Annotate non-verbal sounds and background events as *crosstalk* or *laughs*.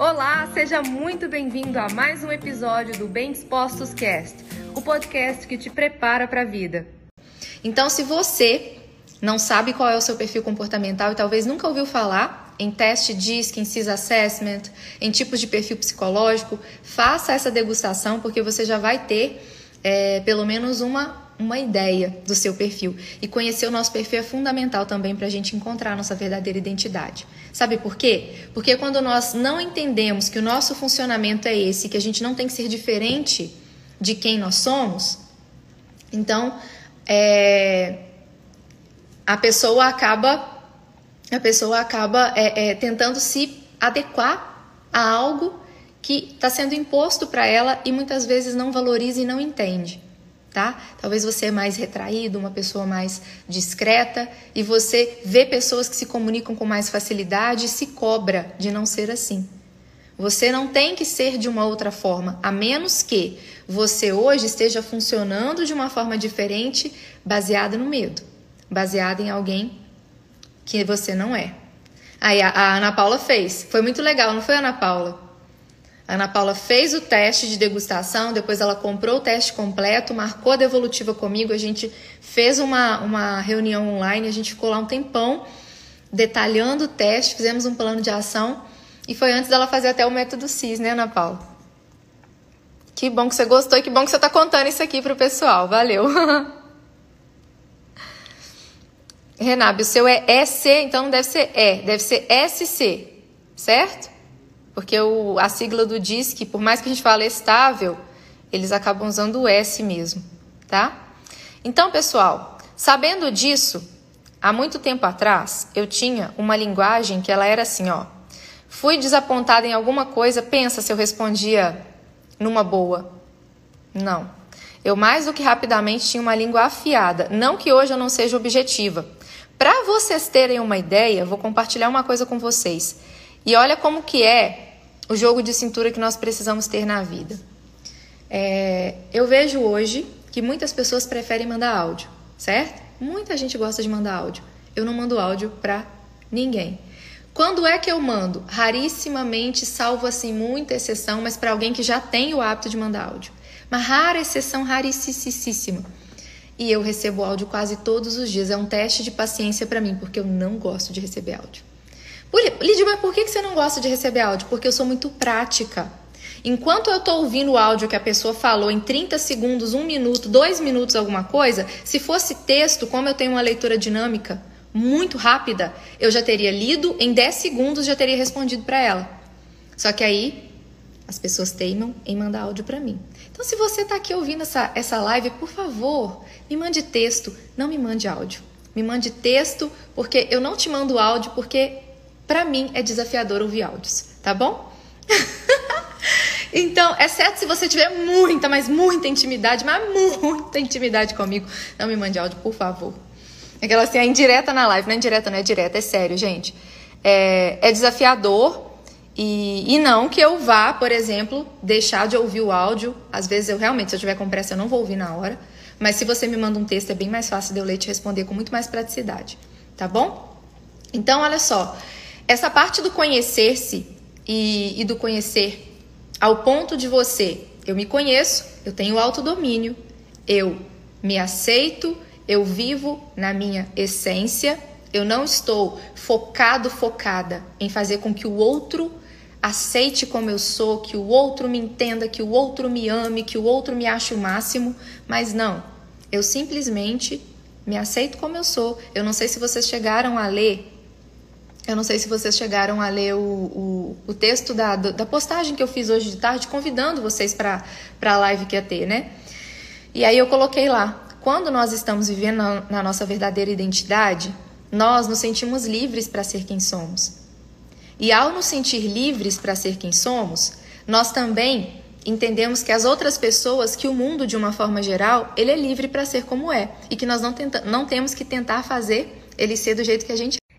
Olá, seja muito bem-vindo a mais um episódio do Bem Dispostos Cast, o podcast que te prepara para a vida. Então, se você não sabe qual é o seu perfil comportamental e talvez nunca ouviu falar em teste DISC, em CIS Assessment, em tipos de perfil psicológico, faça essa degustação porque você já vai ter é, pelo menos uma uma ideia do seu perfil. E conhecer o nosso perfil é fundamental também para a gente encontrar a nossa verdadeira identidade. Sabe por quê? Porque quando nós não entendemos que o nosso funcionamento é esse, que a gente não tem que ser diferente de quem nós somos, então é, a pessoa acaba a pessoa acaba é, é, tentando se adequar a algo que está sendo imposto para ela e muitas vezes não valoriza e não entende tá? Talvez você é mais retraído, uma pessoa mais discreta e você vê pessoas que se comunicam com mais facilidade e se cobra de não ser assim. Você não tem que ser de uma outra forma, a menos que você hoje esteja funcionando de uma forma diferente, baseada no medo, baseada em alguém que você não é. Aí a, Ana Paula fez. Foi muito legal, não foi, Ana Paula? A Ana Paula fez o teste de degustação, depois ela comprou o teste completo, marcou a devolutiva comigo, a gente fez uma, uma reunião online, a gente ficou lá um tempão detalhando o teste, fizemos um plano de ação e foi antes dela fazer até o método CIS, né, Ana Paula? Que bom que você gostou e que bom que você está contando isso aqui para o pessoal, valeu! *laughs* Renabe, o seu é EC, então não deve ser E, deve ser SC, certo? Porque o, a sigla do DISC, por mais que a gente fale estável, eles acabam usando o S mesmo, tá? Então, pessoal, sabendo disso, há muito tempo atrás, eu tinha uma linguagem que ela era assim, ó. Fui desapontada em alguma coisa, pensa se eu respondia numa boa. Não. Eu mais do que rapidamente tinha uma língua afiada. Não que hoje eu não seja objetiva. Para vocês terem uma ideia, vou compartilhar uma coisa com vocês. E olha como que é o jogo de cintura que nós precisamos ter na vida. É, eu vejo hoje que muitas pessoas preferem mandar áudio, certo? Muita gente gosta de mandar áudio. Eu não mando áudio para ninguém. Quando é que eu mando? Rarissimamente, salvo assim muita exceção, mas para alguém que já tem o hábito de mandar áudio. Uma rara exceção, raríssima. E eu recebo áudio quase todos os dias. É um teste de paciência para mim, porque eu não gosto de receber áudio. Lídia, mas por que você não gosta de receber áudio? Porque eu sou muito prática. Enquanto eu estou ouvindo o áudio que a pessoa falou em 30 segundos, 1 minuto, 2 minutos, alguma coisa, se fosse texto, como eu tenho uma leitura dinâmica muito rápida, eu já teria lido, em 10 segundos já teria respondido para ela. Só que aí as pessoas teimam em mandar áudio para mim. Então, se você está aqui ouvindo essa, essa live, por favor, me mande texto, não me mande áudio. Me mande texto, porque eu não te mando áudio, porque para mim é desafiador ouvir áudios, tá bom? *laughs* então, exceto se você tiver muita, mas muita intimidade, mas muita intimidade comigo, não me mande áudio, por favor. Aquela assim, é indireta na live, não é indireta, não é direta, é sério, gente. É, é desafiador e, e não que eu vá, por exemplo, deixar de ouvir o áudio. Às vezes eu realmente, se eu tiver com pressa, eu não vou ouvir na hora. Mas se você me manda um texto, é bem mais fácil de eu ler e te responder com muito mais praticidade, tá bom? Então, olha só, essa parte do conhecer-se e, e do conhecer ao ponto de você, eu me conheço, eu tenho autodomínio, eu me aceito, eu vivo na minha essência, eu não estou focado, focada em fazer com que o outro aceite como eu sou, que o outro me entenda, que o outro me ame, que o outro me ache o máximo, mas não. Eu simplesmente me aceito como eu sou. Eu não sei se vocês chegaram a ler eu não sei se vocês chegaram a ler o, o, o texto da, da postagem que eu fiz hoje de tarde, convidando vocês para a live que ia ter, né? E aí eu coloquei lá: quando nós estamos vivendo na, na nossa verdadeira identidade, nós nos sentimos livres para ser quem somos. E ao nos sentir livres para ser quem somos, nós também entendemos que as outras pessoas, que o mundo de uma forma geral, ele é livre para ser como é e que nós não, tenta, não temos que tentar fazer ele ser do jeito que a gente